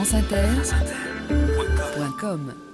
franceinter.com Sur les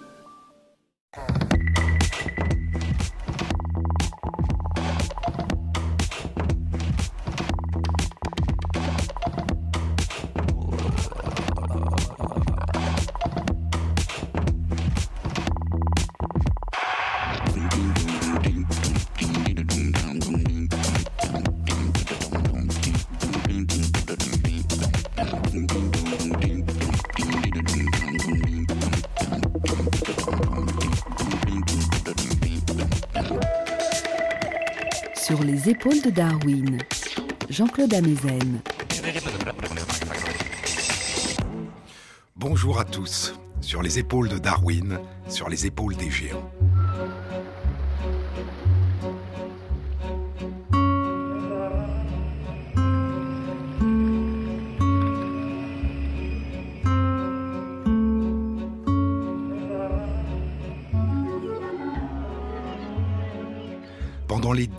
épaules de Darwin, Jean-Claude Amezen. Bonjour à tous. Sur les épaules de Darwin, sur les épaules des géants.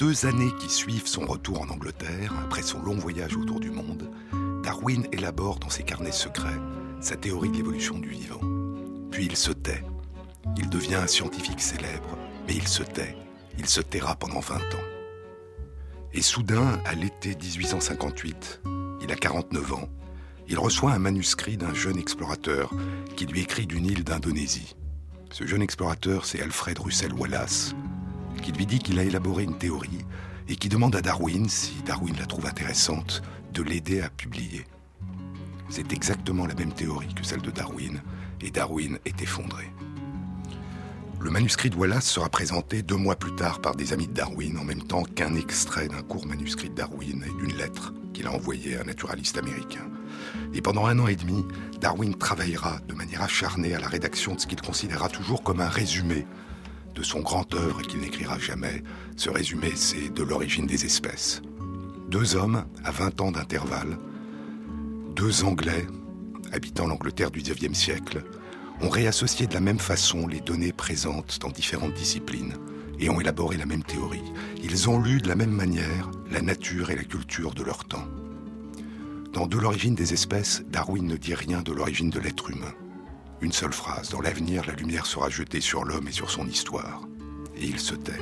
Deux années qui suivent son retour en Angleterre, après son long voyage autour du monde, Darwin élabore dans ses carnets secrets sa théorie de l'évolution du vivant. Puis il se tait. Il devient un scientifique célèbre, mais il se tait. Il se taira pendant 20 ans. Et soudain, à l'été 1858, il a 49 ans, il reçoit un manuscrit d'un jeune explorateur qui lui écrit d'une île d'Indonésie. Ce jeune explorateur, c'est Alfred Russel Wallace, qui lui dit qu'il a élaboré une théorie et qui demande à Darwin, si Darwin la trouve intéressante, de l'aider à publier. C'est exactement la même théorie que celle de Darwin, et Darwin est effondré. Le manuscrit de Wallace sera présenté deux mois plus tard par des amis de Darwin, en même temps qu'un extrait d'un court manuscrit de Darwin et d'une lettre qu'il a envoyée à un naturaliste américain. Et pendant un an et demi, Darwin travaillera de manière acharnée à la rédaction de ce qu'il considérera toujours comme un résumé de son grand œuvre qu'il n'écrira jamais. Ce résumé, c'est De l'origine des espèces. Deux hommes à 20 ans d'intervalle, deux Anglais habitant l'Angleterre du XIXe siècle, ont réassocié de la même façon les données présentes dans différentes disciplines et ont élaboré la même théorie. Ils ont lu de la même manière la nature et la culture de leur temps. Dans De l'origine des espèces, Darwin ne dit rien de l'origine de l'être humain. Une seule phrase, dans l'avenir, la lumière sera jetée sur l'homme et sur son histoire. Et il se tait.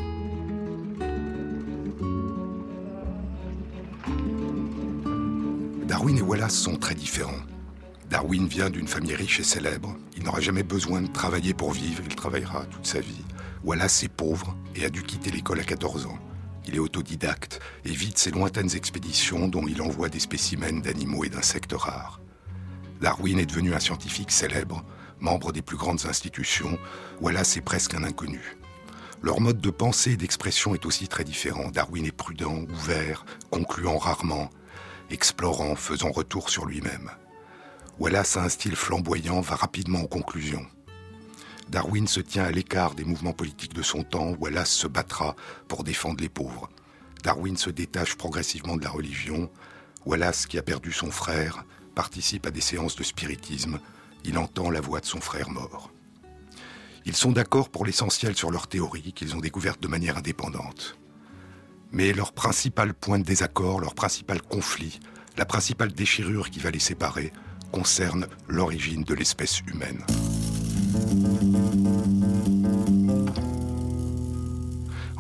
Darwin et Wallace sont très différents. Darwin vient d'une famille riche et célèbre. Il n'aura jamais besoin de travailler pour vivre, il travaillera toute sa vie. Wallace est pauvre et a dû quitter l'école à 14 ans. Il est autodidacte et vide ses lointaines expéditions dont il envoie des spécimens d'animaux et d'insectes rares. Darwin est devenu un scientifique célèbre, membre des plus grandes institutions. Wallace est presque un inconnu. Leur mode de pensée et d'expression est aussi très différent. Darwin est prudent, ouvert, concluant rarement, explorant, faisant retour sur lui-même. Wallace a un style flamboyant, va rapidement aux conclusions. Darwin se tient à l'écart des mouvements politiques de son temps, Wallace se battra pour défendre les pauvres. Darwin se détache progressivement de la religion, Wallace, qui a perdu son frère, participe à des séances de spiritisme, il entend la voix de son frère mort. Ils sont d'accord pour l'essentiel sur leur théorie qu'ils ont découverte de manière indépendante. Mais leur principal point de désaccord, leur principal conflit, la principale déchirure qui va les séparer, concerne l'origine de l'espèce humaine.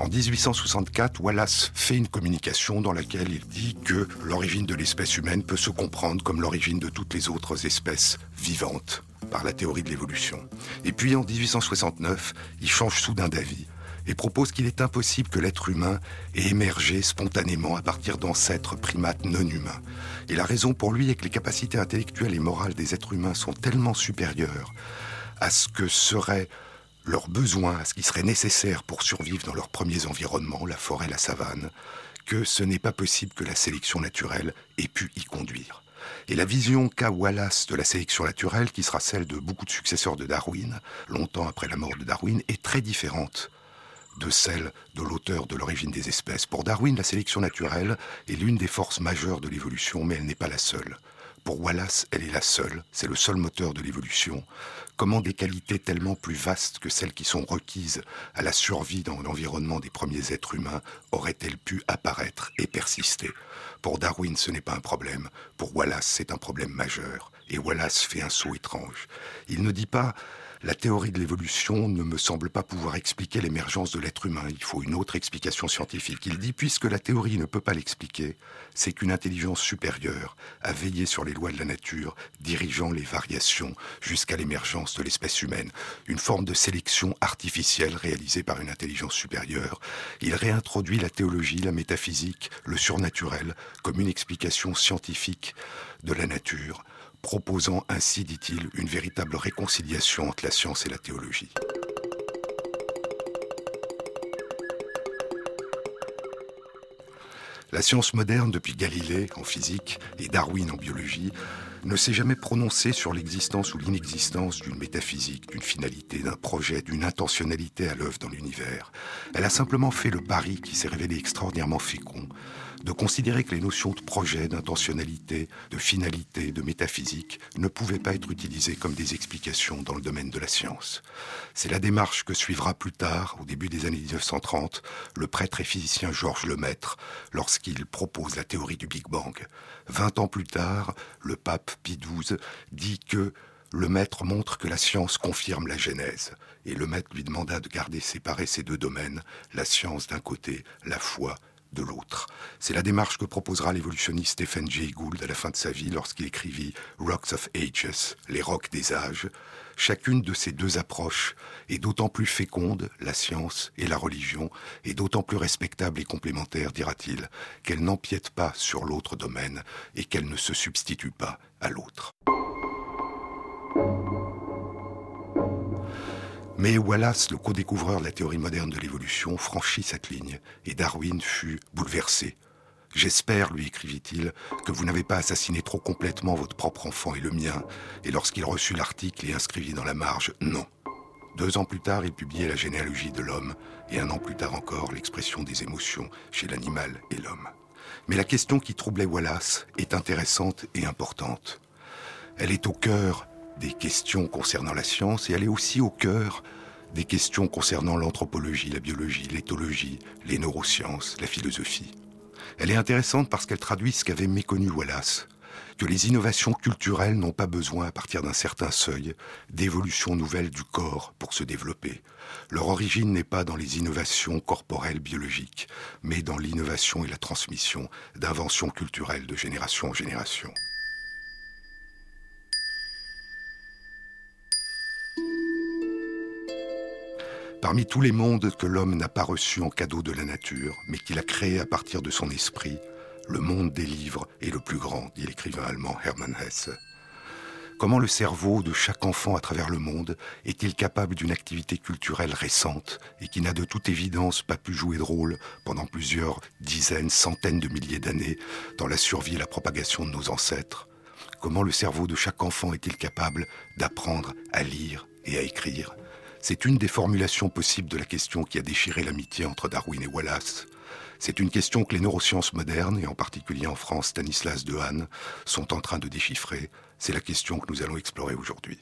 En 1864, Wallace fait une communication dans laquelle il dit que l'origine de l'espèce humaine peut se comprendre comme l'origine de toutes les autres espèces vivantes par la théorie de l'évolution. Et puis en 1869, il change soudain d'avis et propose qu'il est impossible que l'être humain ait émergé spontanément à partir d'ancêtres primates non humains. Et la raison pour lui est que les capacités intellectuelles et morales des êtres humains sont tellement supérieures à ce que serait leurs besoins, à ce qui serait nécessaire pour survivre dans leurs premiers environnements, la forêt, la savane, que ce n'est pas possible que la sélection naturelle ait pu y conduire. Et la vision qu'a Wallace de la sélection naturelle, qui sera celle de beaucoup de successeurs de Darwin, longtemps après la mort de Darwin, est très différente de celle de l'auteur de l'origine des espèces. Pour Darwin, la sélection naturelle est l'une des forces majeures de l'évolution, mais elle n'est pas la seule. Pour Wallace, elle est la seule, c'est le seul moteur de l'évolution. Comment des qualités tellement plus vastes que celles qui sont requises à la survie dans l'environnement des premiers êtres humains auraient-elles pu apparaître et persister? Pour Darwin, ce n'est pas un problème. Pour Wallace, c'est un problème majeur. et Wallace fait un saut étrange. Il ne dit pas la théorie de l'évolution ne me semble pas pouvoir expliquer l'émergence de l'être humain. Il faut une autre explication scientifique. Il dit, puisque la théorie ne peut pas l'expliquer, c'est qu'une intelligence supérieure a veillé sur les lois de la nature, dirigeant les variations jusqu'à l'émergence de l'espèce humaine. Une forme de sélection artificielle réalisée par une intelligence supérieure. Il réintroduit la théologie, la métaphysique, le surnaturel comme une explication scientifique de la nature proposant ainsi, dit-il, une véritable réconciliation entre la science et la théologie. La science moderne, depuis Galilée en physique et Darwin en biologie, ne s'est jamais prononcée sur l'existence ou l'inexistence d'une métaphysique, d'une finalité, d'un projet, d'une intentionnalité à l'œuvre dans l'univers. Elle a simplement fait le pari qui s'est révélé extraordinairement fécond de considérer que les notions de projet, d'intentionnalité, de finalité, de métaphysique ne pouvaient pas être utilisées comme des explications dans le domaine de la science. C'est la démarche que suivra plus tard, au début des années 1930, le prêtre et physicien Georges Lemaître, lorsqu'il propose la théorie du Big Bang. Vingt ans plus tard, le pape Pie XII dit que le maître montre que la science confirme la Genèse, et le maître lui demanda de garder séparés ces deux domaines, la science d'un côté, la foi l'autre. C'est la démarche que proposera l'évolutionniste Stephen Jay Gould à la fin de sa vie lorsqu'il écrivit Rocks of Ages, les rocs des âges. Chacune de ces deux approches est d'autant plus féconde, la science et la religion, et d'autant plus respectable et complémentaire, dira-t-il, qu'elle n'empiète pas sur l'autre domaine et qu'elle ne se substitue pas à l'autre. Mais Wallace, le co-découvreur de la théorie moderne de l'évolution, franchit cette ligne, et Darwin fut bouleversé. J'espère, lui écrivit-il, que vous n'avez pas assassiné trop complètement votre propre enfant et le mien, et lorsqu'il reçut l'article et inscrivit dans la marge Non. Deux ans plus tard, il publiait La généalogie de l'homme, et un an plus tard encore, l'expression des émotions chez l'animal et l'homme. Mais la question qui troublait Wallace est intéressante et importante. Elle est au cœur des questions concernant la science et elle est aussi au cœur des questions concernant l'anthropologie, la biologie, l'éthologie, les neurosciences, la philosophie. Elle est intéressante parce qu'elle traduit ce qu'avait méconnu Wallace, que les innovations culturelles n'ont pas besoin, à partir d'un certain seuil, d'évolution nouvelle du corps pour se développer. Leur origine n'est pas dans les innovations corporelles biologiques, mais dans l'innovation et la transmission d'inventions culturelles de génération en génération. Parmi tous les mondes que l'homme n'a pas reçus en cadeau de la nature, mais qu'il a créés à partir de son esprit, le monde des livres est le plus grand, dit l'écrivain allemand Hermann Hesse. Comment le cerveau de chaque enfant à travers le monde est-il capable d'une activité culturelle récente et qui n'a de toute évidence pas pu jouer de rôle pendant plusieurs dizaines, centaines de milliers d'années dans la survie et la propagation de nos ancêtres? Comment le cerveau de chaque enfant est-il capable d'apprendre à lire et à écrire? C'est une des formulations possibles de la question qui a déchiré l'amitié entre Darwin et Wallace. C'est une question que les neurosciences modernes, et en particulier en France Stanislas Dehaene, sont en train de déchiffrer. C'est la question que nous allons explorer aujourd'hui.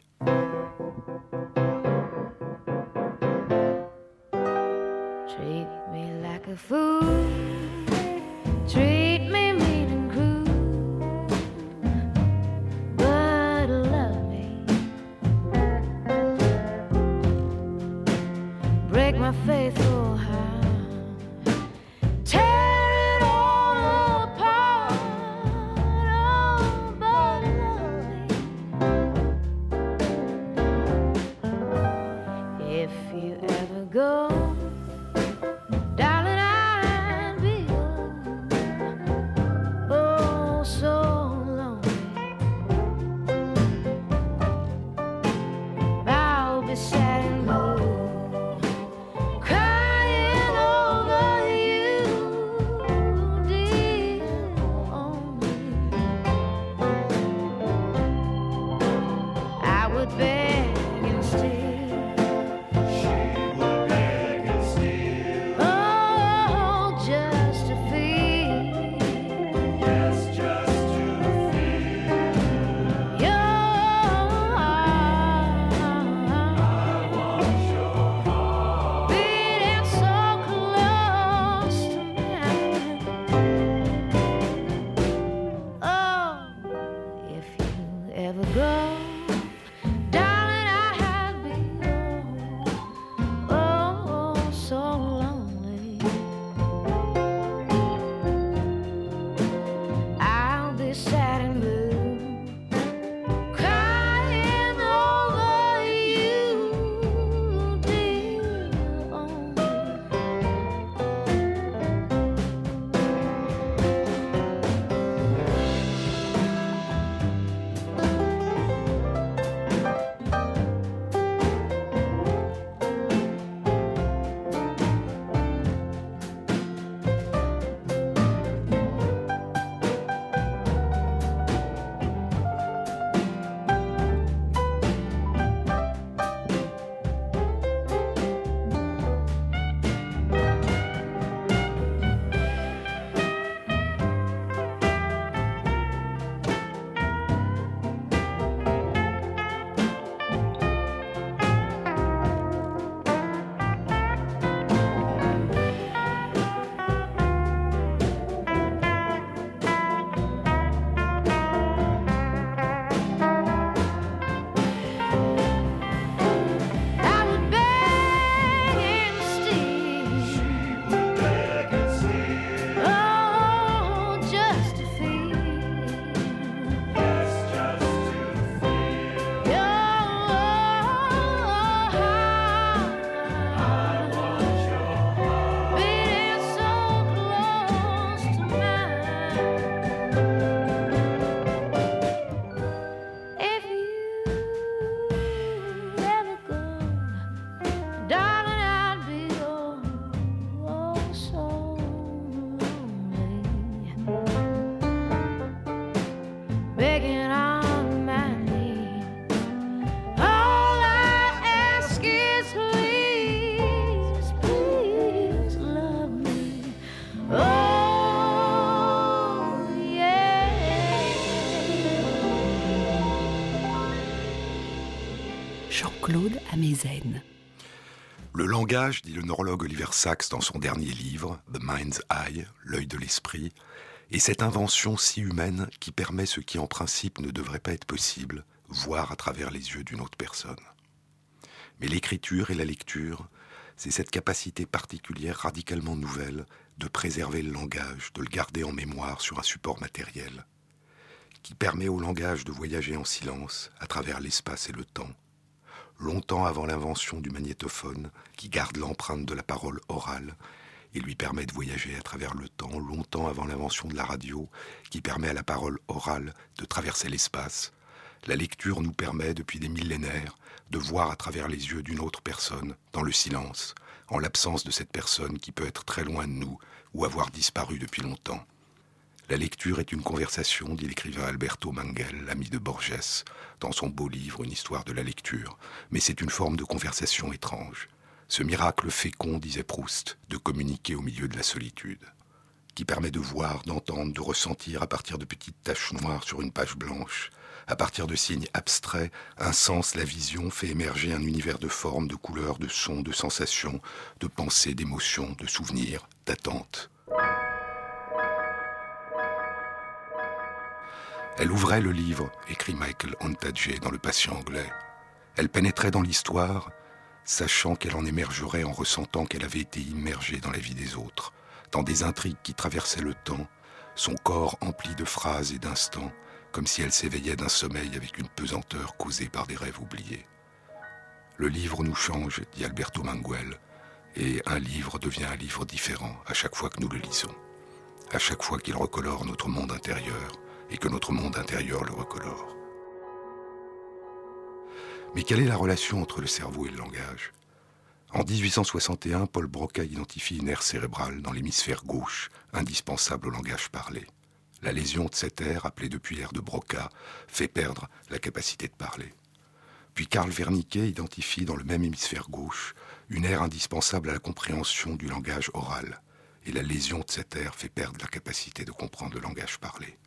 Le langage, dit le neurologue Oliver Sacks dans son dernier livre, The Mind's Eye, l'œil de l'esprit, est cette invention si humaine qui permet ce qui en principe ne devrait pas être possible, voir à travers les yeux d'une autre personne. Mais l'écriture et la lecture, c'est cette capacité particulière radicalement nouvelle de préserver le langage, de le garder en mémoire sur un support matériel, qui permet au langage de voyager en silence à travers l'espace et le temps, longtemps avant l'invention du magnétophone, qui garde l'empreinte de la parole orale et lui permet de voyager à travers le temps, longtemps avant l'invention de la radio, qui permet à la parole orale de traverser l'espace. La lecture nous permet, depuis des millénaires, de voir à travers les yeux d'une autre personne, dans le silence, en l'absence de cette personne qui peut être très loin de nous ou avoir disparu depuis longtemps. La lecture est une conversation, dit l'écrivain Alberto Mangel, l'ami de Borges, dans son beau livre Une histoire de la lecture, mais c'est une forme de conversation étrange. Ce miracle fécond, disait Proust, de communiquer au milieu de la solitude, qui permet de voir, d'entendre, de ressentir à partir de petites taches noires sur une page blanche, à partir de signes abstraits, un sens, la vision fait émerger un univers de formes, de couleurs, de sons, de sensations, de pensées, d'émotions, de souvenirs, d'attentes. Elle ouvrait le livre, écrit Michael Ontage dans Le Patient anglais. Elle pénétrait dans l'histoire, sachant qu'elle en émergerait en ressentant qu'elle avait été immergée dans la vie des autres, dans des intrigues qui traversaient le temps, son corps empli de phrases et d'instants, comme si elle s'éveillait d'un sommeil avec une pesanteur causée par des rêves oubliés. Le livre nous change, dit Alberto Manguel, et un livre devient un livre différent à chaque fois que nous le lisons, à chaque fois qu'il recolore notre monde intérieur, et que notre monde intérieur le recolore. Mais quelle est la relation entre le cerveau et le langage? En 1861, Paul Broca identifie une aire cérébrale dans l'hémisphère gauche, indispensable au langage parlé. La lésion de cette aire, appelée depuis l'aire de Broca, fait perdre la capacité de parler. Puis Karl Wernicke identifie dans le même hémisphère gauche une aire indispensable à la compréhension du langage oral, et la lésion de cette aire fait perdre la capacité de comprendre le langage parlé.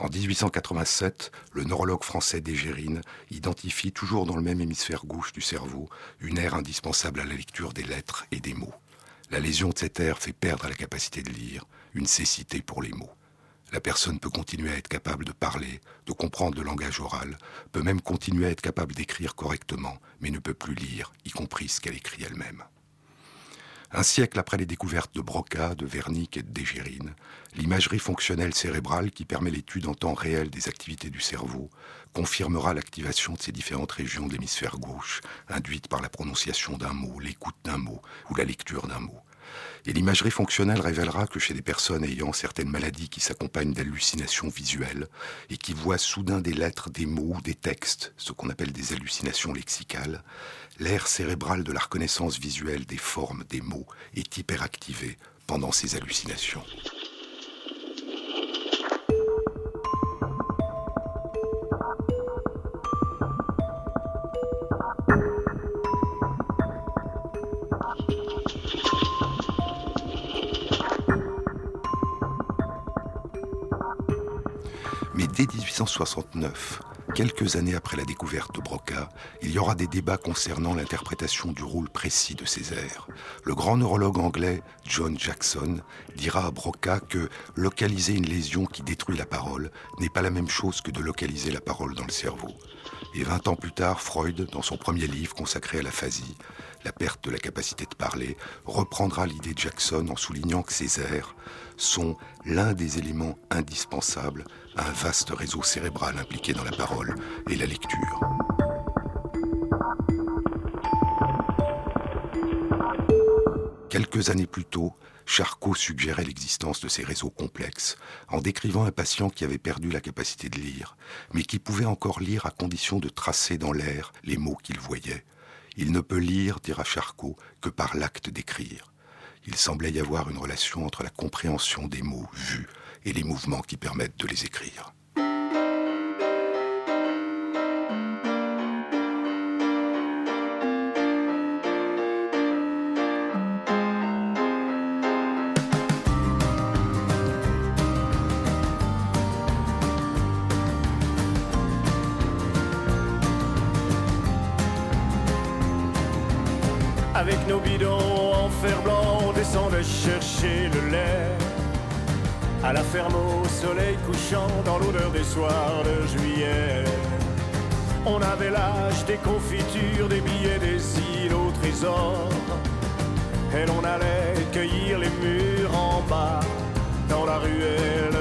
En 1887, le neurologue français Dégérine identifie toujours dans le même hémisphère gauche du cerveau une aire indispensable à la lecture des lettres et des mots. La lésion de cette aire fait perdre la capacité de lire, une cécité pour les mots. La personne peut continuer à être capable de parler, de comprendre le langage oral, peut même continuer à être capable d'écrire correctement, mais ne peut plus lire, y compris ce qu'elle écrit elle-même. Un siècle après les découvertes de Broca, de Wernicke et de Dégérine, l'imagerie fonctionnelle cérébrale qui permet l'étude en temps réel des activités du cerveau confirmera l'activation de ces différentes régions de l'hémisphère gauche, induite par la prononciation d'un mot, l'écoute d'un mot ou la lecture d'un mot. Et l'imagerie fonctionnelle révélera que chez des personnes ayant certaines maladies qui s'accompagnent d'hallucinations visuelles et qui voient soudain des lettres, des mots ou des textes, ce qu'on appelle des hallucinations lexicales, l'aire cérébral de la reconnaissance visuelle des formes des mots est hyperactivé pendant ces hallucinations. 1869, quelques années après la découverte de Broca, il y aura des débats concernant l'interprétation du rôle précis de ces airs. Le grand neurologue anglais John Jackson dira à Broca que localiser une lésion qui détruit la parole n'est pas la même chose que de localiser la parole dans le cerveau. Et 20 ans plus tard, Freud, dans son premier livre consacré à l'aphasie, la perte de la capacité de parler, reprendra l'idée de Jackson en soulignant que ces airs sont l'un des éléments indispensables à un vaste réseau cérébral impliqué dans la parole et la lecture. Quelques années plus tôt, Charcot suggérait l'existence de ces réseaux complexes en décrivant un patient qui avait perdu la capacité de lire, mais qui pouvait encore lire à condition de tracer dans l'air les mots qu'il voyait. Il ne peut lire, dira Charcot, que par l'acte d'écrire. Il semblait y avoir une relation entre la compréhension des mots vus et les mouvements qui permettent de les écrire. Avec nos bidons en fer blanc, on descendait chercher le lait. À la ferme au soleil couchant, dans l'odeur des soirs de juillet. On avait l'âge des confitures, des billets, des îles au trésor. Et l'on allait cueillir les murs en bas, dans la ruelle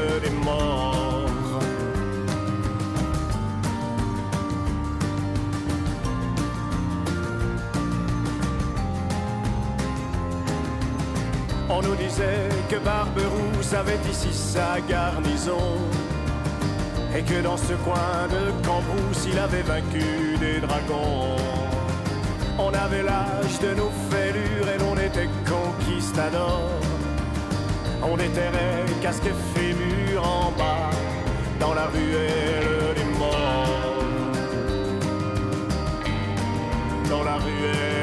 nous disait que Barberousse avait ici sa garnison. Et que dans ce coin de Cambrousse il avait vaincu des dragons. On avait l'âge de nos fêlures et l'on était conquistadors. On déterrait casque fémur en bas Dans la ruelle des morts. Dans la ruelle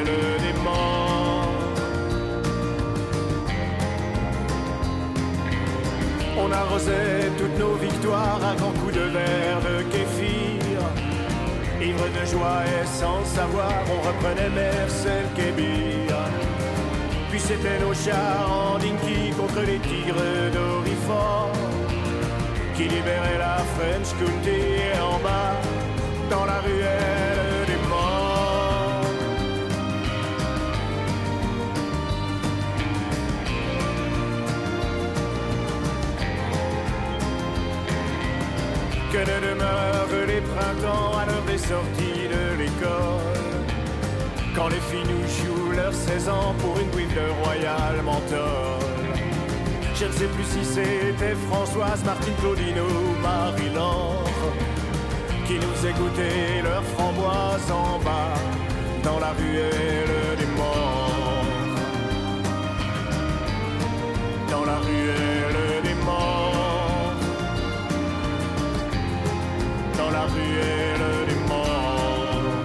arrosait toutes nos victoires à grands coups de verre de kéfir. Ivre de joie et sans savoir, on reprenait Mercel Kébir. Puis c'était nos chars en dinky contre les tigres d'Orifort qui libéraient la French County en bas dans la ruelle que ne demeurent les printemps à l'heure des sorties de l'école. Quand les filles nous jouent leurs 16 ans pour une bouille de royal menthol. Je ne sais plus si c'était Françoise, Martine, Claudine ou Marie-Laure qui nous égouttaient leurs framboises en bas dans la ruelle des morts. Dans la ruelle des ruelle des morts.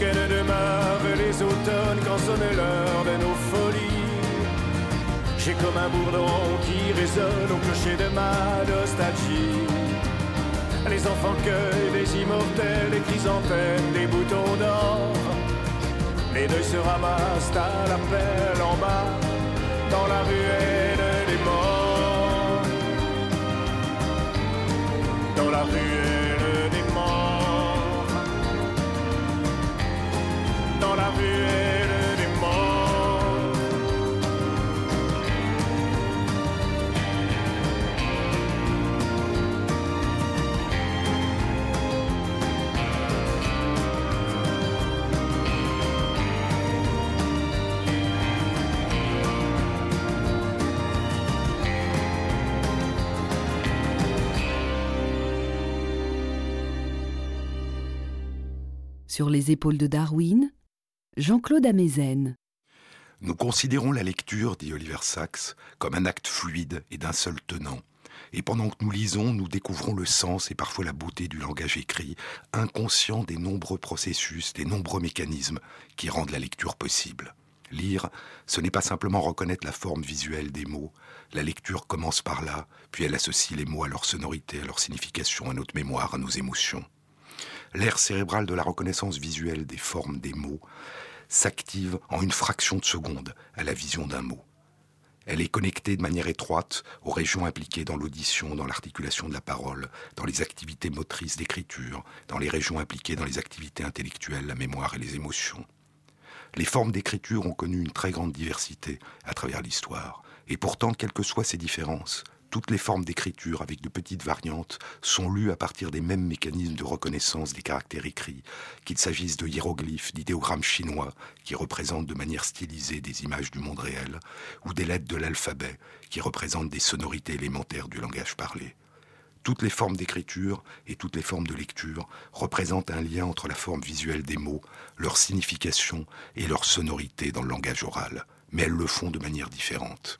Que ne demeurent les automnes quand sonne l'heure de nos folies. J'ai comme un bourdon qui résonne au clocher de ma nostalgie. Les enfants cueillent des immortels, des chrysanthèmes, des boutons d'or. Les deux se ramassent à l'appel en bas, dans la ruelle des morts. Dans la ruelle des morts. Dans la ruelle Sur les épaules de Darwin, Jean-Claude Amezen. Nous considérons la lecture, dit Oliver Sacks, comme un acte fluide et d'un seul tenant. Et pendant que nous lisons, nous découvrons le sens et parfois la beauté du langage écrit, inconscient des nombreux processus, des nombreux mécanismes qui rendent la lecture possible. Lire, ce n'est pas simplement reconnaître la forme visuelle des mots. La lecture commence par là, puis elle associe les mots à leur sonorité, à leur signification, à notre mémoire, à nos émotions. L'aire cérébrale de la reconnaissance visuelle des formes des mots s'active en une fraction de seconde à la vision d'un mot. Elle est connectée de manière étroite aux régions impliquées dans l'audition, dans l'articulation de la parole, dans les activités motrices d'écriture, dans les régions impliquées dans les activités intellectuelles, la mémoire et les émotions. Les formes d'écriture ont connu une très grande diversité à travers l'histoire. Et pourtant, quelles que soient ces différences, toutes les formes d'écriture avec de petites variantes sont lues à partir des mêmes mécanismes de reconnaissance des caractères écrits, qu'il s'agisse de hiéroglyphes, d'idéogrammes chinois qui représentent de manière stylisée des images du monde réel, ou des lettres de l'alphabet qui représentent des sonorités élémentaires du langage parlé. Toutes les formes d'écriture et toutes les formes de lecture représentent un lien entre la forme visuelle des mots, leur signification et leur sonorité dans le langage oral, mais elles le font de manière différente.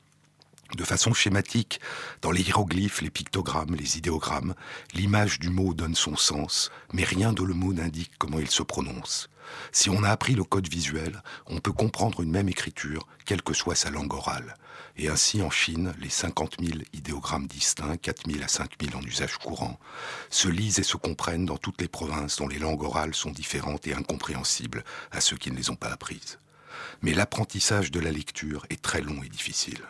De façon schématique, dans les hiéroglyphes, les pictogrammes, les idéogrammes, l'image du mot donne son sens, mais rien de le mot n'indique comment il se prononce. Si on a appris le code visuel, on peut comprendre une même écriture, quelle que soit sa langue orale. Et ainsi, en Chine, les 50 000 idéogrammes distincts, 4 000 à 5 000 en usage courant, se lisent et se comprennent dans toutes les provinces dont les langues orales sont différentes et incompréhensibles à ceux qui ne les ont pas apprises. Mais l'apprentissage de la lecture est très long et difficile.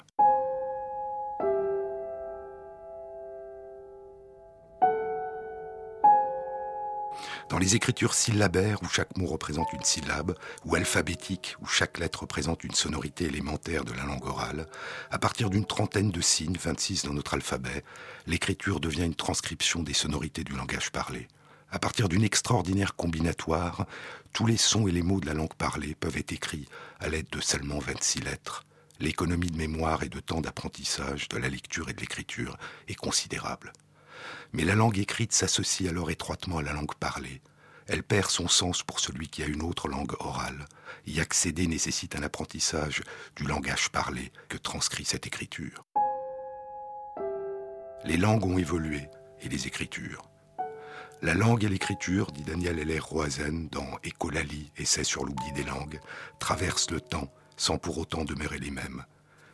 Dans les écritures syllabaires où chaque mot représente une syllabe, ou alphabétiques où chaque lettre représente une sonorité élémentaire de la langue orale, à partir d'une trentaine de signes, 26 dans notre alphabet, l'écriture devient une transcription des sonorités du langage parlé. À partir d'une extraordinaire combinatoire, tous les sons et les mots de la langue parlée peuvent être écrits à l'aide de seulement 26 lettres. L'économie de mémoire et de temps d'apprentissage de la lecture et de l'écriture est considérable. Mais la langue écrite s'associe alors étroitement à la langue parlée. Elle perd son sens pour celui qui a une autre langue orale. Y accéder nécessite un apprentissage du langage parlé que transcrit cette écriture. Les langues ont évolué, et les écritures. La langue et l'écriture, dit Daniel Heller Roazen dans Écolalie, Essai sur l'oubli des langues, traversent le temps sans pour autant demeurer les mêmes.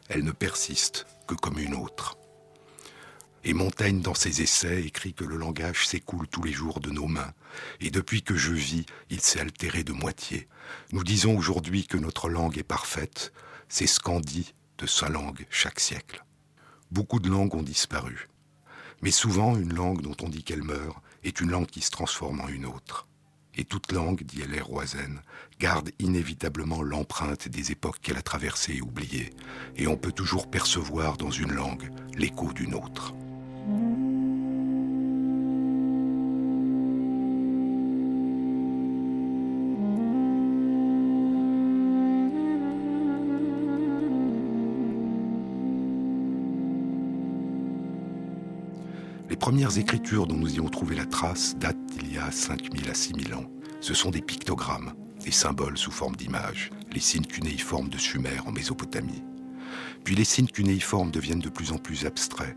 Elles ne persistent que comme une autre. Et Montaigne, dans ses essais, écrit que le langage s'écoule tous les jours de nos mains, et depuis que je vis, il s'est altéré de moitié. Nous disons aujourd'hui que notre langue est parfaite, c'est ce qu'en dit de sa langue chaque siècle. Beaucoup de langues ont disparu, mais souvent une langue dont on dit qu'elle meurt est une langue qui se transforme en une autre. Et toute langue, dit L.R. Roizen, garde inévitablement l'empreinte des époques qu'elle a traversées et oubliées, et on peut toujours percevoir dans une langue l'écho d'une autre. Les premières écritures dont nous y avons trouvé la trace datent d'il y a 5000 à 6000 ans. Ce sont des pictogrammes, des symboles sous forme d'images, les signes cunéiformes de Sumer en Mésopotamie. Puis les signes cunéiformes deviennent de plus en plus abstraits.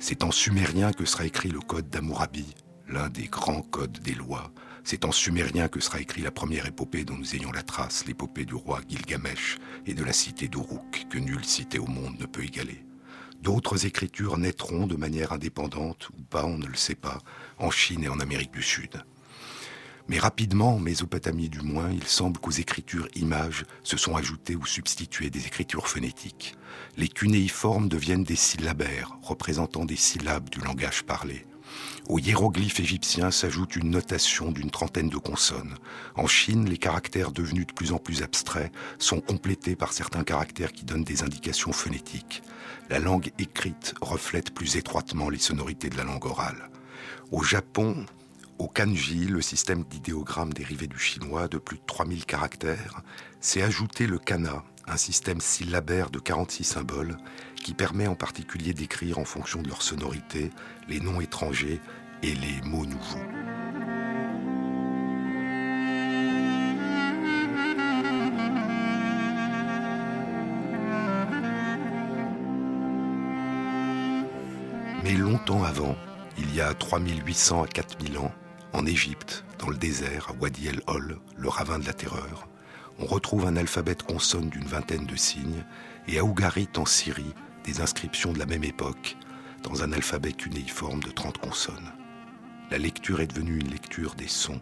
C'est en sumérien que sera écrit le code d'Amourabi, l'un des grands codes des lois. C'est en sumérien que sera écrit la première épopée dont nous ayons la trace, l'épopée du roi Gilgamesh et de la cité d'Uruk, que nulle cité au monde ne peut égaler. D'autres écritures naîtront de manière indépendante, ou pas, on ne le sait pas, en Chine et en Amérique du Sud. Mais rapidement, en Mésopotamie du moins, il semble qu'aux écritures images se sont ajoutées ou substituées des écritures phonétiques. Les cunéiformes deviennent des syllabaires, représentant des syllabes du langage parlé. Aux hiéroglyphes égyptiens s'ajoute une notation d'une trentaine de consonnes. En Chine, les caractères devenus de plus en plus abstraits sont complétés par certains caractères qui donnent des indications phonétiques. La langue écrite reflète plus étroitement les sonorités de la langue orale. Au Japon, au kanji, le système d'idéogrammes dérivé du chinois de plus de 3000 caractères, s'est ajouté le kana, un système syllabaire de 46 symboles qui permet en particulier d'écrire en fonction de leur sonorité les noms étrangers et les mots nouveaux. Mais longtemps avant, il y a 3800 à 4000 ans, en Égypte, dans le désert, à Wadi el-Hol, le ravin de la terreur, on retrouve un alphabet de d'une vingtaine de signes, et à Ougarit, en Syrie, des inscriptions de la même époque, dans un alphabet cunéiforme de 30 consonnes. La lecture est devenue une lecture des sons.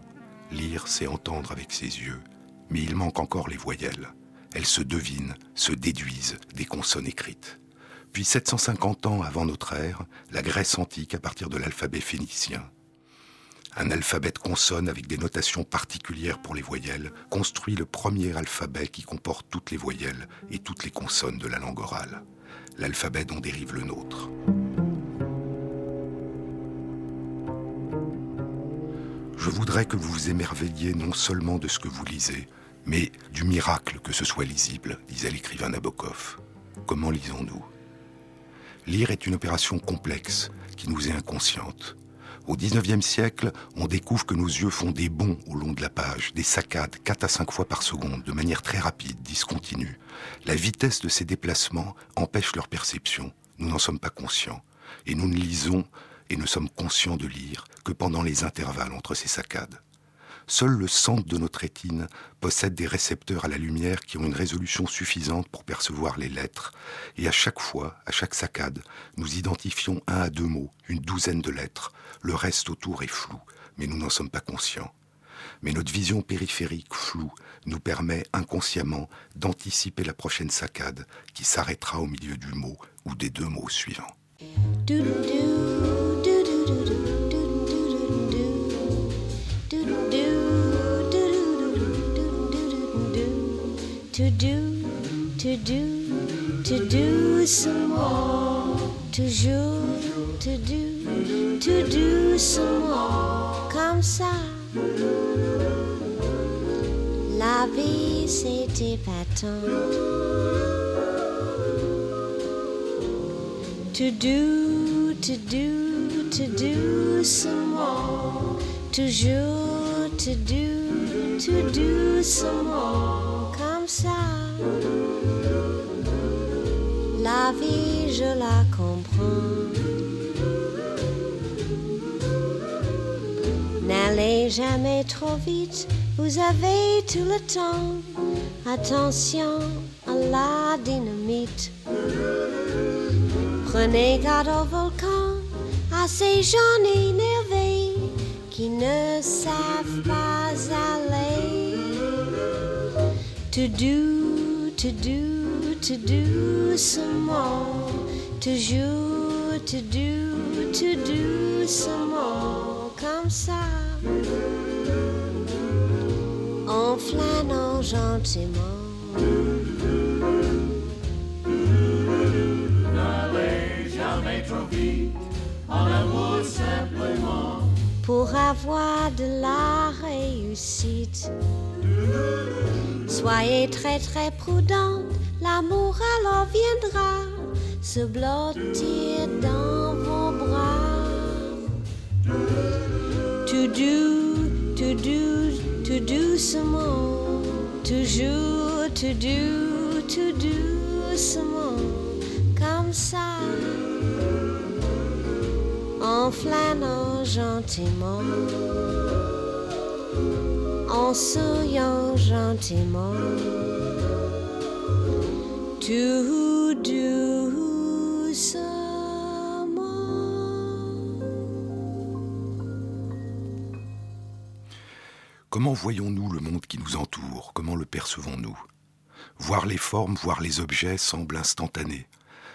Lire, c'est entendre avec ses yeux, mais il manque encore les voyelles. Elles se devinent, se déduisent des consonnes écrites. Puis 750 ans avant notre ère, la Grèce antique à partir de l'alphabet phénicien. Un alphabet de consonnes avec des notations particulières pour les voyelles construit le premier alphabet qui comporte toutes les voyelles et toutes les consonnes de la langue orale. L'alphabet dont dérive le nôtre. Je voudrais que vous vous émerveilliez non seulement de ce que vous lisez, mais du miracle que ce soit lisible, disait l'écrivain Nabokov. Comment lisons-nous? Lire est une opération complexe qui nous est inconsciente. Au XIXe siècle, on découvre que nos yeux font des bonds au long de la page, des saccades 4 à 5 fois par seconde, de manière très rapide, discontinue. La vitesse de ces déplacements empêche leur perception. Nous n'en sommes pas conscients. Et nous ne lisons et ne sommes conscients de lire que pendant les intervalles entre ces saccades. Seul le centre de notre rétine possède des récepteurs à la lumière qui ont une résolution suffisante pour percevoir les lettres, et à chaque fois, à chaque saccade, nous identifions un à deux mots, une douzaine de lettres. Le reste autour est flou, mais nous n'en sommes pas conscients. Mais notre vision périphérique floue nous permet inconsciemment d'anticiper la prochaine saccade qui s'arrêtera au milieu du mot ou des deux mots suivants. To do, to do some more. Toujours, to do, to do some more. Comme ça. La vie c'est épatant. To do, to do, to do some more. Toujours, to do, to do some more Comme ça. La vie, je la comprends. N'allez jamais trop vite, vous avez tout le temps. Attention à la dynamite. Prenez garde au volcan, à ces gens énervés qui ne savent pas aller to do, to do some more. Toujours, to do, to do some more. Comme ça. En flânant gentiment. N'allez jamais trop vite, en amour simplement. Pour avoir de la réussite. Soyez très très prudent, l'amour alors viendra. Se blottir dans vos bras. To do, to do, to do doucement, toujours to do, to do doucement, comme ça, en flânant gentiment en souriant gentiment. To do Comment voyons-nous le monde qui nous entoure? Comment le percevons-nous? Voir les formes, voir les objets semble instantané.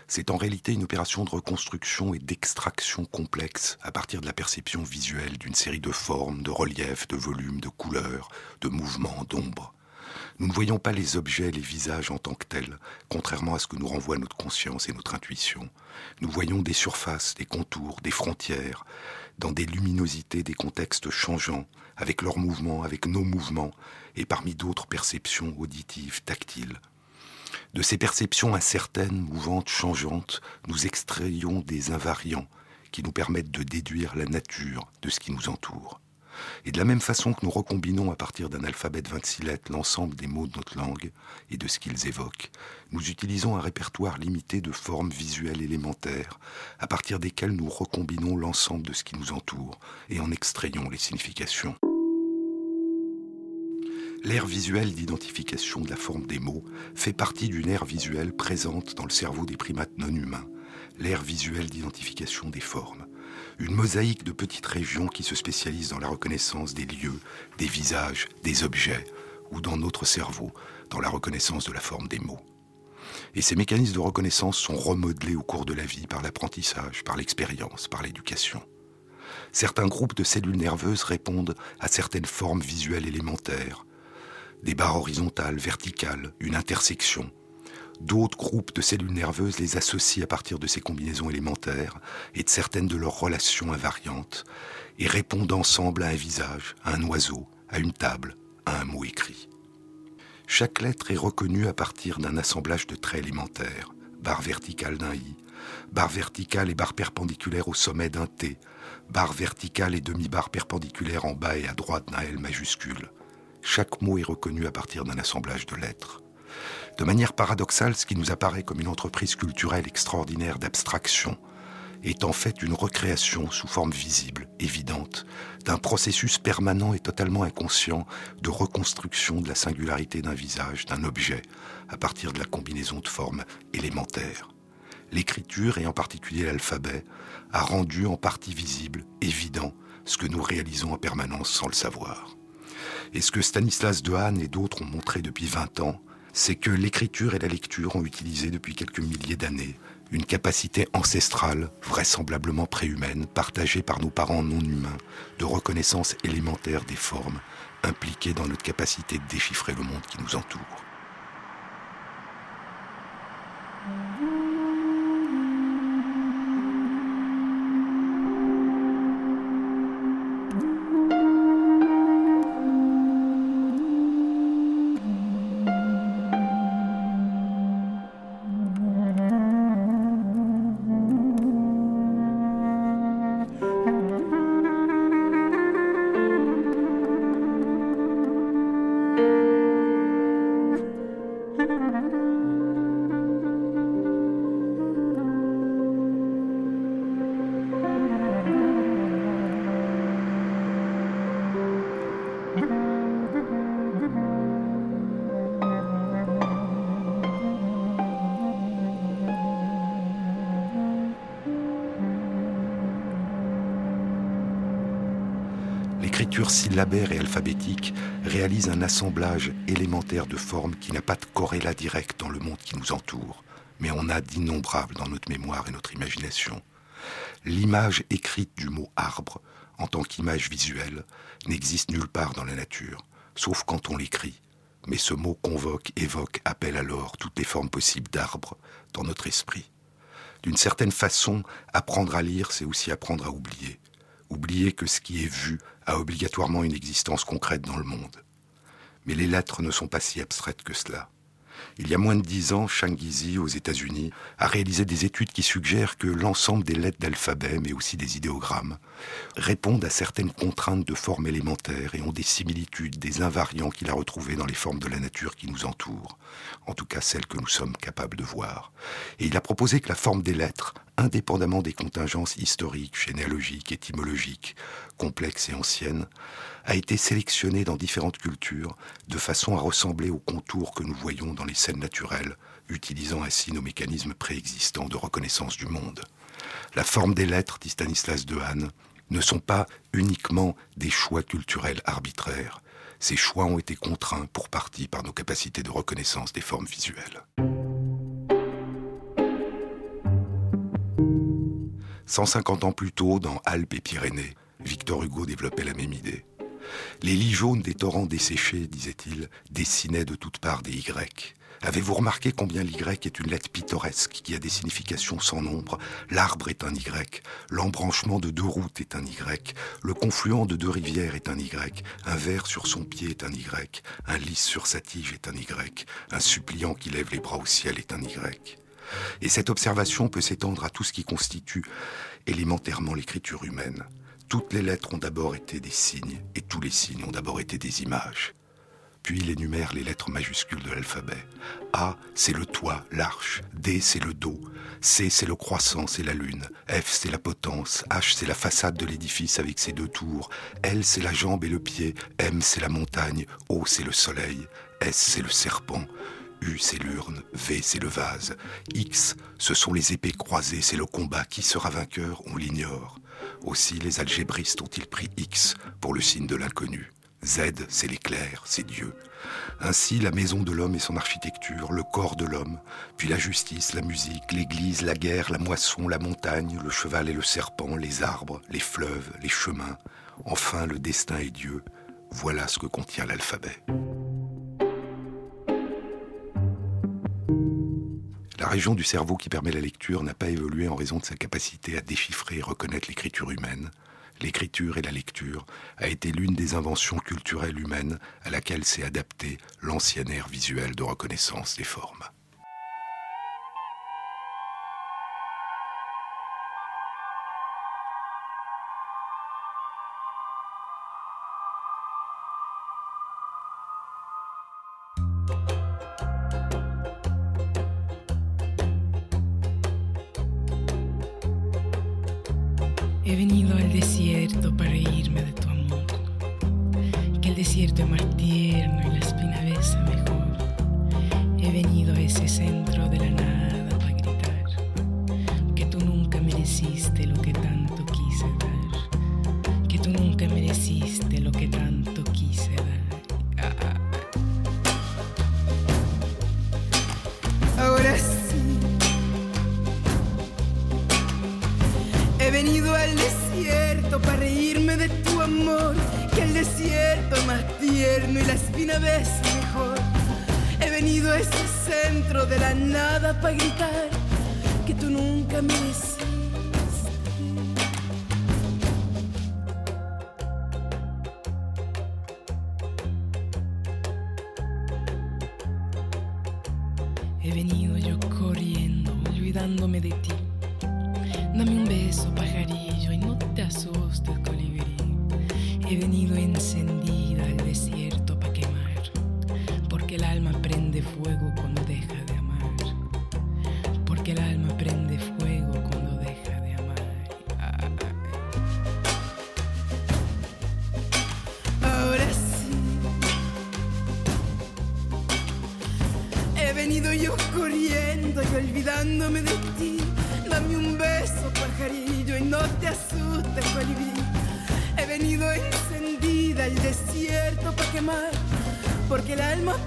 C'est en réalité une opération de reconstruction et d'extraction complexe à partir de la perception visuelle d'une série de formes, de reliefs, de volumes, de couleurs, de mouvements, d'ombres. Nous ne voyons pas les objets, les visages en tant que tels, contrairement à ce que nous renvoie notre conscience et notre intuition. Nous voyons des surfaces, des contours, des frontières, dans des luminosités, des contextes changeants, avec leurs mouvements, avec nos mouvements, et parmi d'autres perceptions auditives, tactiles. De ces perceptions incertaines, mouvantes, changeantes, nous extrayons des invariants qui nous permettent de déduire la nature de ce qui nous entoure. Et de la même façon que nous recombinons à partir d'un alphabet de 26 lettres l'ensemble des mots de notre langue et de ce qu'ils évoquent, nous utilisons un répertoire limité de formes visuelles élémentaires à partir desquelles nous recombinons l'ensemble de ce qui nous entoure et en extrayons les significations. L'aire visuelle d'identification de la forme des mots fait partie d'une aire visuelle présente dans le cerveau des primates non humains, l'aire visuelle d'identification des formes une mosaïque de petites régions qui se spécialisent dans la reconnaissance des lieux, des visages, des objets, ou dans notre cerveau, dans la reconnaissance de la forme des mots. Et ces mécanismes de reconnaissance sont remodelés au cours de la vie par l'apprentissage, par l'expérience, par l'éducation. Certains groupes de cellules nerveuses répondent à certaines formes visuelles élémentaires, des barres horizontales, verticales, une intersection, D'autres groupes de cellules nerveuses les associent à partir de ces combinaisons élémentaires et de certaines de leurs relations invariantes, et répondent ensemble à un visage, à un oiseau, à une table, à un mot écrit. Chaque lettre est reconnue à partir d'un assemblage de traits élémentaires, barre verticale d'un i, barre verticale et barre perpendiculaire au sommet d'un T, barre verticale et demi-barre perpendiculaire en bas et à droite d'un L majuscule. Chaque mot est reconnu à partir d'un assemblage de lettres. De manière paradoxale, ce qui nous apparaît comme une entreprise culturelle extraordinaire d'abstraction est en fait une recréation sous forme visible, évidente, d'un processus permanent et totalement inconscient de reconstruction de la singularité d'un visage, d'un objet, à partir de la combinaison de formes élémentaires. L'écriture, et en particulier l'alphabet, a rendu en partie visible, évident, ce que nous réalisons en permanence sans le savoir. Et ce que Stanislas Dehaene et d'autres ont montré depuis 20 ans, c'est que l'écriture et la lecture ont utilisé depuis quelques milliers d'années une capacité ancestrale, vraisemblablement préhumaine, partagée par nos parents non humains, de reconnaissance élémentaire des formes, impliquées dans notre capacité de déchiffrer le monde qui nous entoure. Syllabaire et alphabétique réalise un assemblage élémentaire de formes qui n'a pas de corrélat direct dans le monde qui nous entoure, mais on a d'innombrables dans notre mémoire et notre imagination. L'image écrite du mot arbre, en tant qu'image visuelle, n'existe nulle part dans la nature, sauf quand on l'écrit. Mais ce mot convoque, évoque, appelle alors toutes les formes possibles d'arbre dans notre esprit. D'une certaine façon, apprendre à lire, c'est aussi apprendre à oublier oublier que ce qui est vu a obligatoirement une existence concrète dans le monde. Mais les lettres ne sont pas si abstraites que cela. Il y a moins de dix ans, Shang Gizi, aux États-Unis, a réalisé des études qui suggèrent que l'ensemble des lettres d'alphabet, mais aussi des idéogrammes, répondent à certaines contraintes de forme élémentaires et ont des similitudes, des invariants qu'il a retrouvés dans les formes de la nature qui nous entourent, en tout cas celles que nous sommes capables de voir. Et il a proposé que la forme des lettres, indépendamment des contingences historiques, généalogiques, étymologiques, complexes et anciennes, a été sélectionné dans différentes cultures de façon à ressembler aux contours que nous voyons dans les scènes naturelles utilisant ainsi nos mécanismes préexistants de reconnaissance du monde. La forme des lettres, dit Stanislas Dehaene, ne sont pas uniquement des choix culturels arbitraires. Ces choix ont été contraints pour partie par nos capacités de reconnaissance des formes visuelles. 150 ans plus tôt, dans Alpes et Pyrénées, Victor Hugo développait la même idée. Les lits jaunes des torrents desséchés, disait-il, dessinaient de toutes parts des Y. Avez-vous remarqué combien l'Y est une lettre pittoresque qui a des significations sans nombre? L'arbre est un Y, l'embranchement de deux routes est un Y, le confluent de deux rivières est un Y, un ver sur son pied est un Y, un lys sur sa tige est un Y, un suppliant qui lève les bras au ciel est un Y. Et cette observation peut s'étendre à tout ce qui constitue élémentairement l'écriture humaine. Toutes les lettres ont d'abord été des signes, et tous les signes ont d'abord été des images. Puis il énumère les lettres majuscules de l'alphabet. A, c'est le toit, l'arche. D, c'est le dos. C, c'est le croissant, c'est la lune. F, c'est la potence. H, c'est la façade de l'édifice avec ses deux tours. L, c'est la jambe et le pied. M, c'est la montagne. O, c'est le soleil. S, c'est le serpent. U, c'est l'urne, V, c'est le vase. X, ce sont les épées croisées, c'est le combat. Qui sera vainqueur, on l'ignore. Aussi les algébristes ont-ils pris X pour le signe de l'inconnu. Z, c'est l'éclair, c'est Dieu. Ainsi, la maison de l'homme et son architecture, le corps de l'homme, puis la justice, la musique, l'église, la guerre, la moisson, la montagne, le cheval et le serpent, les arbres, les fleuves, les chemins, enfin le destin et Dieu, voilà ce que contient l'alphabet. La région du cerveau qui permet la lecture n'a pas évolué en raison de sa capacité à déchiffrer et reconnaître l'écriture humaine. L'écriture et la lecture a été l'une des inventions culturelles humaines à laquelle s'est adapté l'ancien air visuel de reconnaissance des formes. He venido yo corriendo, olvidándome de ti. Dame un beso, pajarillo, y no te asustes, colibrí. He venido encendida al desierto para quemar, porque el alma prende fuego cuando deja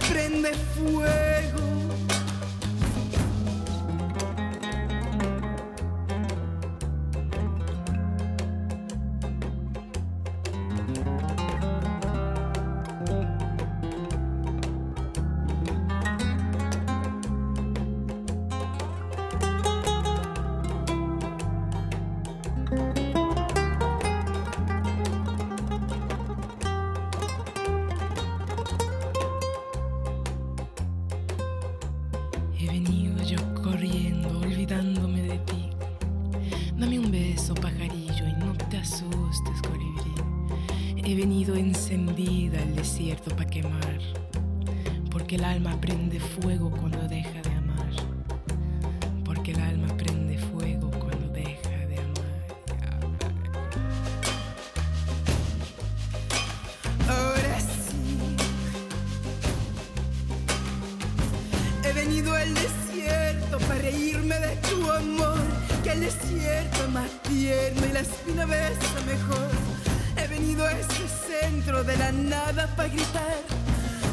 prende fuego. Que el desierto más tierno y la espina besa mejor. He venido a ese centro de la nada para gritar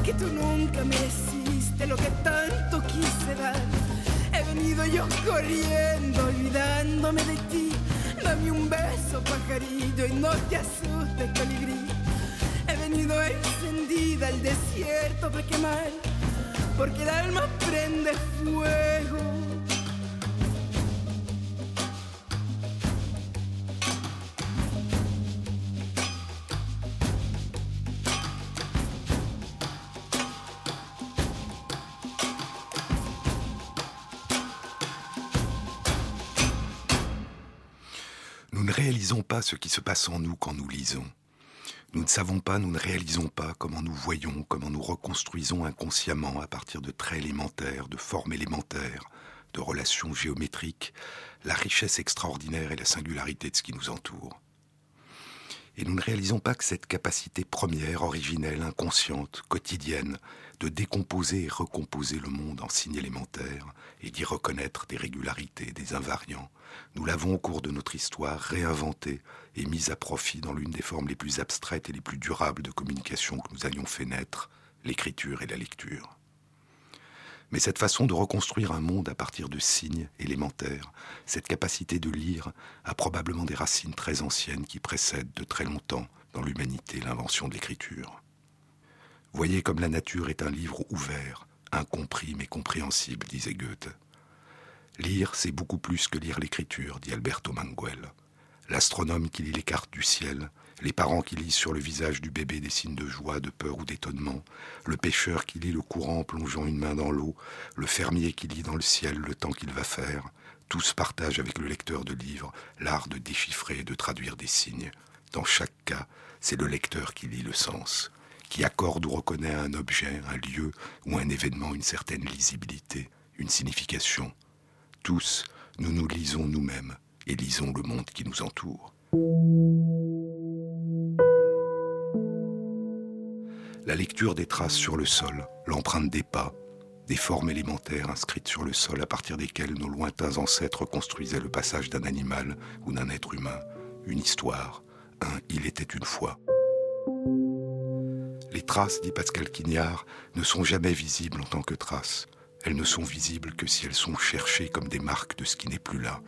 que tú nunca mereciste lo que tanto quise dar. He venido yo corriendo, olvidándome de ti. Dame un beso, pajarillo, y no te asustes, colibrí. He venido encendida al desierto para quemar, porque el alma prende fuego. Pas ce qui se passe en nous quand nous lisons. Nous ne savons pas, nous ne réalisons pas comment nous voyons, comment nous reconstruisons inconsciemment à partir de traits élémentaires, de formes élémentaires, de relations géométriques, la richesse extraordinaire et la singularité de ce qui nous entoure. Et nous ne réalisons pas que cette capacité première, originelle, inconsciente, quotidienne, de décomposer et recomposer le monde en signes élémentaires et d'y reconnaître des régularités, des invariants, nous l'avons au cours de notre histoire réinventé et mis à profit dans l'une des formes les plus abstraites et les plus durables de communication que nous avions fait naître, l'écriture et la lecture. Mais cette façon de reconstruire un monde à partir de signes élémentaires, cette capacité de lire, a probablement des racines très anciennes qui précèdent de très longtemps dans l'humanité l'invention de l'écriture. Voyez comme la nature est un livre ouvert, incompris mais compréhensible, disait Goethe. Lire, c'est beaucoup plus que lire l'écriture, dit Alberto Manguel. L'astronome qui lit les cartes du ciel, les parents qui lisent sur le visage du bébé des signes de joie, de peur ou d'étonnement, le pêcheur qui lit le courant plongeant une main dans l'eau, le fermier qui lit dans le ciel le temps qu'il va faire, tous partagent avec le lecteur de livres l'art de déchiffrer et de traduire des signes. Dans chaque cas, c'est le lecteur qui lit le sens, qui accorde ou reconnaît à un objet, un lieu ou un événement une certaine lisibilité, une signification, tous, nous nous lisons nous-mêmes et lisons le monde qui nous entoure. La lecture des traces sur le sol, l'empreinte des pas, des formes élémentaires inscrites sur le sol à partir desquelles nos lointains ancêtres construisaient le passage d'un animal ou d'un être humain, une histoire, un Il était une fois. Les traces, dit Pascal Quignard, ne sont jamais visibles en tant que traces. Elles ne sont visibles que si elles sont cherchées comme des marques de ce qui n'est plus là.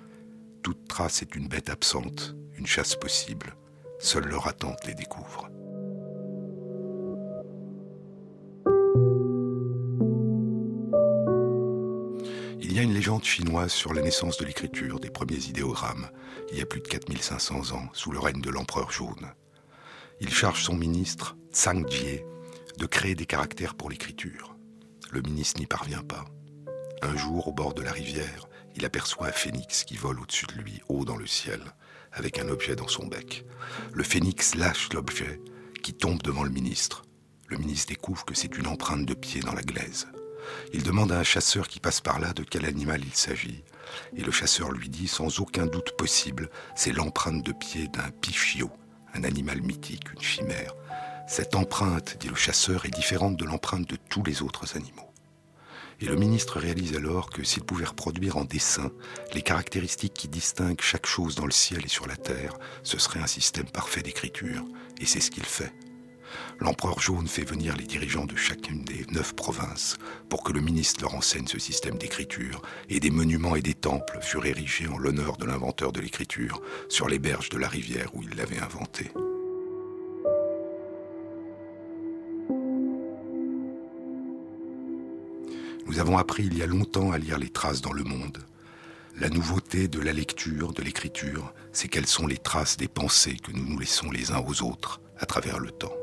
Toute trace est une bête absente, une chasse possible. Seule leur attente les découvre. Il y a une légende chinoise sur la naissance de l'écriture, des premiers idéogrammes, il y a plus de 4500 ans, sous le règne de l'empereur jaune. Il charge son ministre, Tsang Jie, de créer des caractères pour l'écriture. Le ministre n'y parvient pas. Un jour, au bord de la rivière, il aperçoit un phénix qui vole au-dessus de lui, haut dans le ciel, avec un objet dans son bec. Le phénix lâche l'objet, qui tombe devant le ministre. Le ministre découvre que c'est une empreinte de pied dans la glaise. Il demande à un chasseur qui passe par là de quel animal il s'agit. Et le chasseur lui dit, sans aucun doute possible, c'est l'empreinte de pied d'un pichio, un animal mythique, une chimère. Cette empreinte, dit le chasseur, est différente de l'empreinte de tous les autres animaux. Et le ministre réalise alors que s'il pouvait reproduire en dessin les caractéristiques qui distinguent chaque chose dans le ciel et sur la terre, ce serait un système parfait d'écriture. Et c'est ce qu'il fait. L'empereur jaune fait venir les dirigeants de chacune des neuf provinces pour que le ministre leur enseigne ce système d'écriture, et des monuments et des temples furent érigés en l'honneur de l'inventeur de l'écriture sur les berges de la rivière où il l'avait inventé. Nous avons appris il y a longtemps à lire les traces dans le monde. La nouveauté de la lecture, de l'écriture, c'est quelles sont les traces des pensées que nous nous laissons les uns aux autres à travers le temps.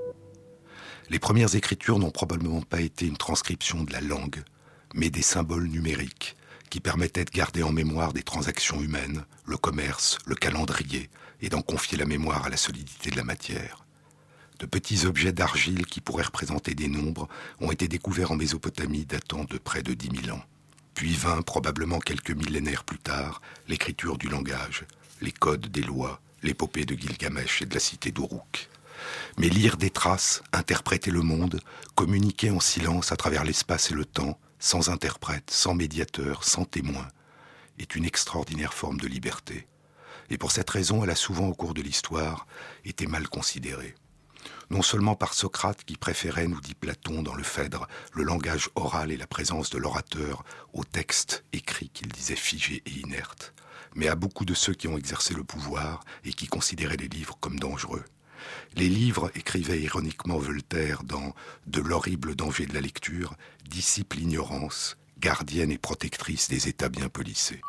Les premières écritures n'ont probablement pas été une transcription de la langue, mais des symboles numériques qui permettaient de garder en mémoire des transactions humaines, le commerce, le calendrier, et d'en confier la mémoire à la solidité de la matière. De petits objets d'argile qui pourraient représenter des nombres ont été découverts en Mésopotamie datant de près de 10 000 ans. Puis vint, probablement quelques millénaires plus tard, l'écriture du langage, les codes des lois, l'épopée de Gilgamesh et de la cité d'Uruk. Mais lire des traces, interpréter le monde, communiquer en silence à travers l'espace et le temps, sans interprète, sans médiateur, sans témoin, est une extraordinaire forme de liberté. Et pour cette raison, elle a souvent au cours de l'histoire été mal considérée. Non seulement par Socrate qui préférait, nous dit Platon dans le Phèdre, le langage oral et la présence de l'orateur au texte écrit qu'il disait figé et inerte, mais à beaucoup de ceux qui ont exercé le pouvoir et qui considéraient les livres comme dangereux. Les livres, écrivait ironiquement Voltaire dans De l'horrible danger de la lecture, dissipent l'ignorance, gardienne et protectrice des États bien polissés.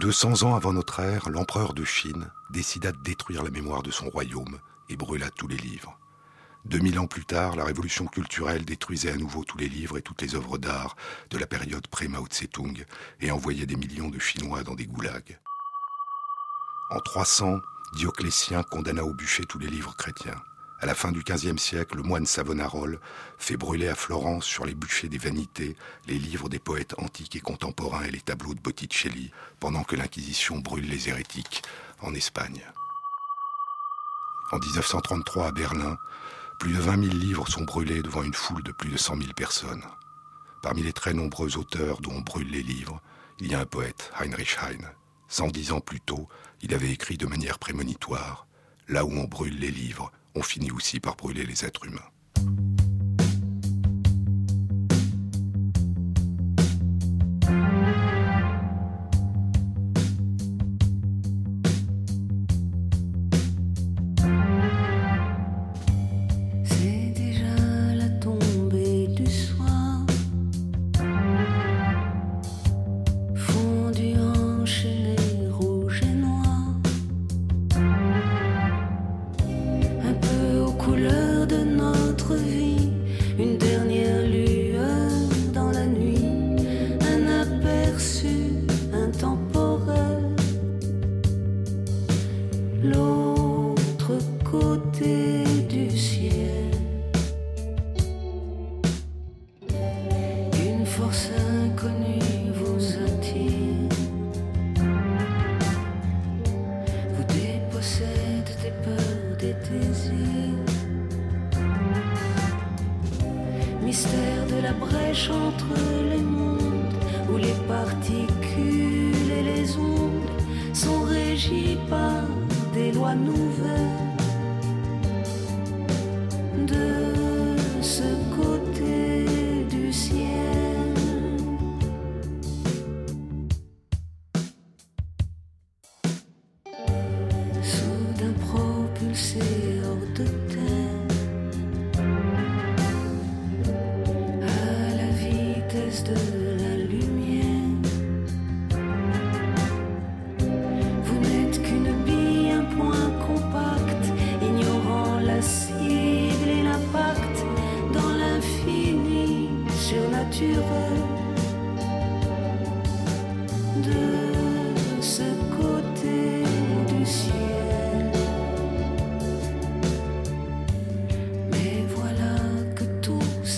200 ans avant notre ère, l'empereur de Chine décida de détruire la mémoire de son royaume et brûla tous les livres. 2000 ans plus tard, la révolution culturelle détruisait à nouveau tous les livres et toutes les œuvres d'art de la période pré-Mao Tse-tung et envoyait des millions de Chinois dans des goulags. En 300, Dioclétien condamna au bûcher tous les livres chrétiens. À la fin du XVe siècle, le moine Savonarole fait brûler à Florence, sur les bûchers des vanités, les livres des poètes antiques et contemporains et les tableaux de Botticelli, pendant que l'Inquisition brûle les hérétiques en Espagne. En 1933, à Berlin, plus de 20 000 livres sont brûlés devant une foule de plus de 100 000 personnes. Parmi les très nombreux auteurs dont on brûle les livres, il y a un poète, Heinrich Heine. 110 ans plus tôt, il avait écrit de manière prémonitoire Là où on brûle les livres, on finit aussi par brûler les êtres humains.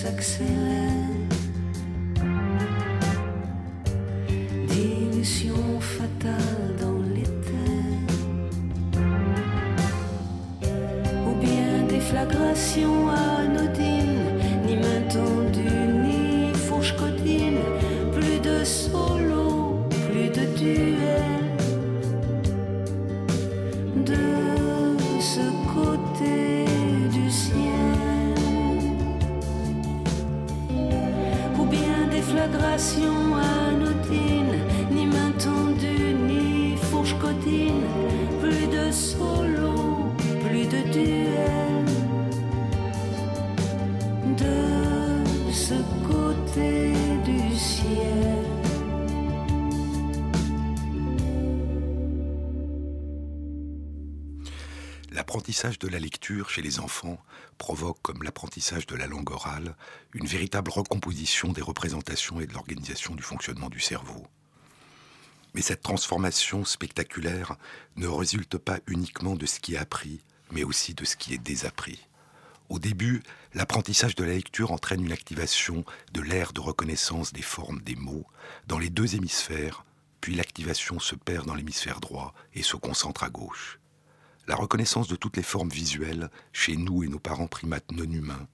s'accélère. D'illusions fatales dans l'éther. Ou bien des flagrations De la lecture chez les enfants provoque, comme l'apprentissage de la langue orale, une véritable recomposition des représentations et de l'organisation du fonctionnement du cerveau. Mais cette transformation spectaculaire ne résulte pas uniquement de ce qui est appris, mais aussi de ce qui est désappris. Au début, l'apprentissage de la lecture entraîne une activation de l'aire de reconnaissance des formes des mots dans les deux hémisphères, puis l'activation se perd dans l'hémisphère droit et se concentre à gauche. La reconnaissance de toutes les formes visuelles, chez nous et nos parents primates non humains,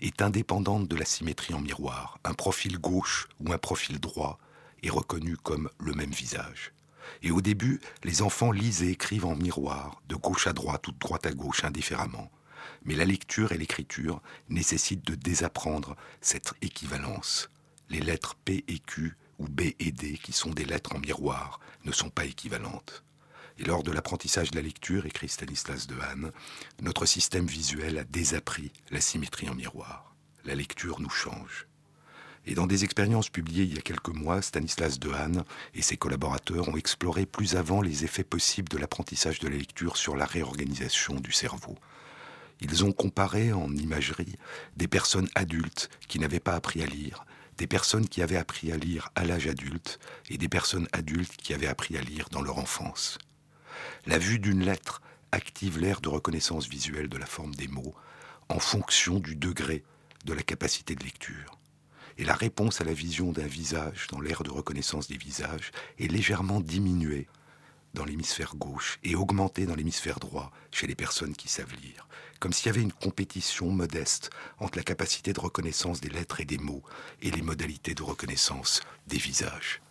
est indépendante de la symétrie en miroir. Un profil gauche ou un profil droit est reconnu comme le même visage. Et au début, les enfants lisent et écrivent en miroir, de gauche à droite ou de droite à gauche, indifféremment. Mais la lecture et l'écriture nécessitent de désapprendre cette équivalence. Les lettres P et Q ou B et D, qui sont des lettres en miroir, ne sont pas équivalentes. Et lors de l'apprentissage de la lecture, écrit Stanislas Dehaene, notre système visuel a désappris la symétrie en miroir. La lecture nous change. Et dans des expériences publiées il y a quelques mois, Stanislas Dehaene et ses collaborateurs ont exploré plus avant les effets possibles de l'apprentissage de la lecture sur la réorganisation du cerveau. Ils ont comparé en imagerie des personnes adultes qui n'avaient pas appris à lire, des personnes qui avaient appris à lire à l'âge adulte et des personnes adultes qui avaient appris à lire dans leur enfance. La vue d'une lettre active l'aire de reconnaissance visuelle de la forme des mots en fonction du degré de la capacité de lecture. Et la réponse à la vision d'un visage dans l'aire de reconnaissance des visages est légèrement diminuée dans l'hémisphère gauche et augmentée dans l'hémisphère droit chez les personnes qui savent lire, comme s'il y avait une compétition modeste entre la capacité de reconnaissance des lettres et des mots et les modalités de reconnaissance des visages.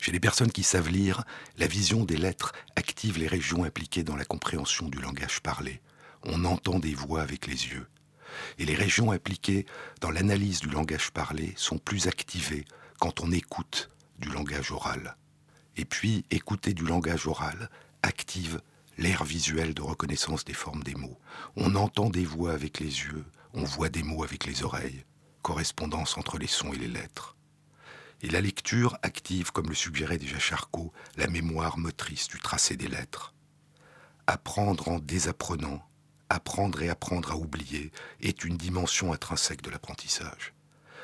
Chez les personnes qui savent lire, la vision des lettres active les régions impliquées dans la compréhension du langage parlé. On entend des voix avec les yeux. Et les régions impliquées dans l'analyse du langage parlé sont plus activées quand on écoute du langage oral. Et puis, écouter du langage oral active l'air visuel de reconnaissance des formes des mots. On entend des voix avec les yeux, on voit des mots avec les oreilles, correspondance entre les sons et les lettres. Et la lecture active, comme le suggérait déjà Charcot, la mémoire motrice du tracé des lettres. Apprendre en désapprenant, apprendre et apprendre à oublier est une dimension intrinsèque de l'apprentissage.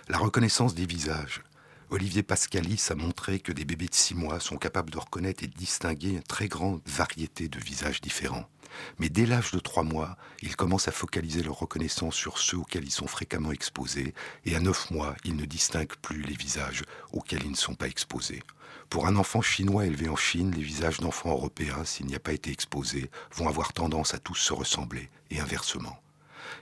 La reconnaissance des visages. Olivier Pascalis a montré que des bébés de six mois sont capables de reconnaître et de distinguer une très grande variété de visages différents. Mais dès l'âge de trois mois, ils commencent à focaliser leur reconnaissance sur ceux auxquels ils sont fréquemment exposés, et à neuf mois, ils ne distinguent plus les visages auxquels ils ne sont pas exposés. Pour un enfant chinois élevé en Chine, les visages d'enfants européens, s'il n'y a pas été exposé, vont avoir tendance à tous se ressembler, et inversement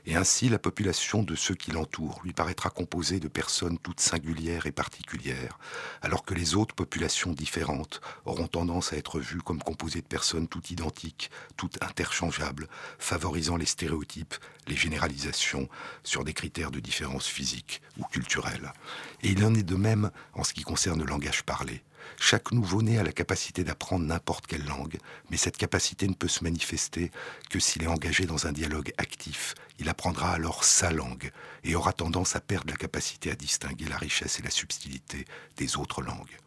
et ainsi la population de ceux qui l'entourent lui paraîtra composée de personnes toutes singulières et particulières, alors que les autres populations différentes auront tendance à être vues comme composées de personnes toutes identiques, toutes interchangeables, favorisant les stéréotypes, les généralisations sur des critères de différence physique ou culturelle. Et il en est de même en ce qui concerne le langage parlé. Chaque nouveau-né a la capacité d'apprendre n'importe quelle langue, mais cette capacité ne peut se manifester que s'il est engagé dans un dialogue actif. Il apprendra alors sa langue et aura tendance à perdre la capacité à distinguer la richesse et la subtilité des autres langues.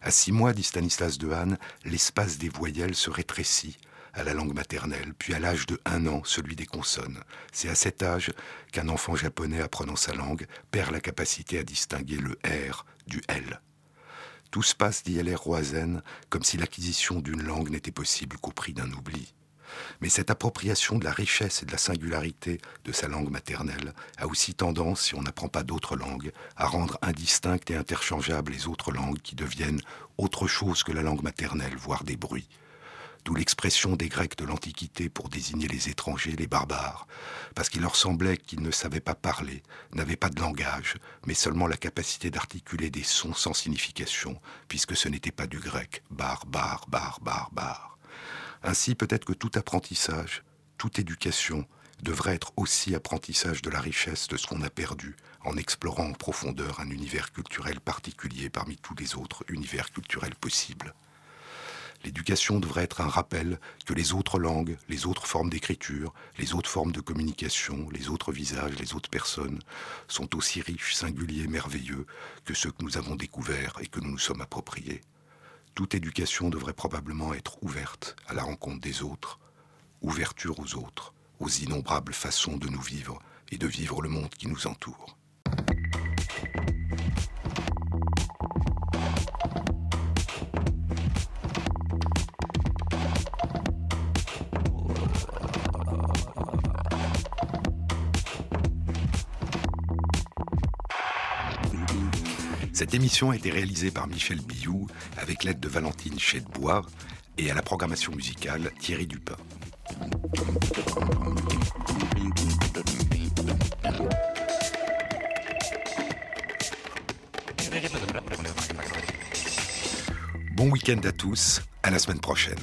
À six mois, dit Stanislas Dehaene, l'espace des voyelles se rétrécit à la langue maternelle, puis à l'âge de un an, celui des consonnes. C'est à cet âge qu'un enfant japonais apprenant sa langue perd la capacité à distinguer le R du L. Tout se passe, dit Hilaire Roizen, comme si l'acquisition d'une langue n'était possible qu'au prix d'un oubli. Mais cette appropriation de la richesse et de la singularité de sa langue maternelle a aussi tendance, si on n'apprend pas d'autres langues, à rendre indistinctes et interchangeables les autres langues qui deviennent autre chose que la langue maternelle, voire des bruits d'où l'expression des Grecs de l'Antiquité pour désigner les étrangers, les barbares, parce qu'il leur semblait qu'ils ne savaient pas parler, n'avaient pas de langage, mais seulement la capacité d'articuler des sons sans signification, puisque ce n'était pas du grec, bar, bar, bar, bar, bar. Ainsi peut-être que tout apprentissage, toute éducation, devrait être aussi apprentissage de la richesse de ce qu'on a perdu en explorant en profondeur un univers culturel particulier parmi tous les autres univers culturels possibles. L'éducation devrait être un rappel que les autres langues, les autres formes d'écriture, les autres formes de communication, les autres visages, les autres personnes sont aussi riches, singuliers, merveilleux que ceux que nous avons découverts et que nous nous sommes appropriés. Toute éducation devrait probablement être ouverte à la rencontre des autres, ouverture aux autres, aux innombrables façons de nous vivre et de vivre le monde qui nous entoure. Cette émission a été réalisée par Michel Billou avec l'aide de Valentine Chédebois et à la programmation musicale Thierry Dupin. Bon week-end à tous, à la semaine prochaine.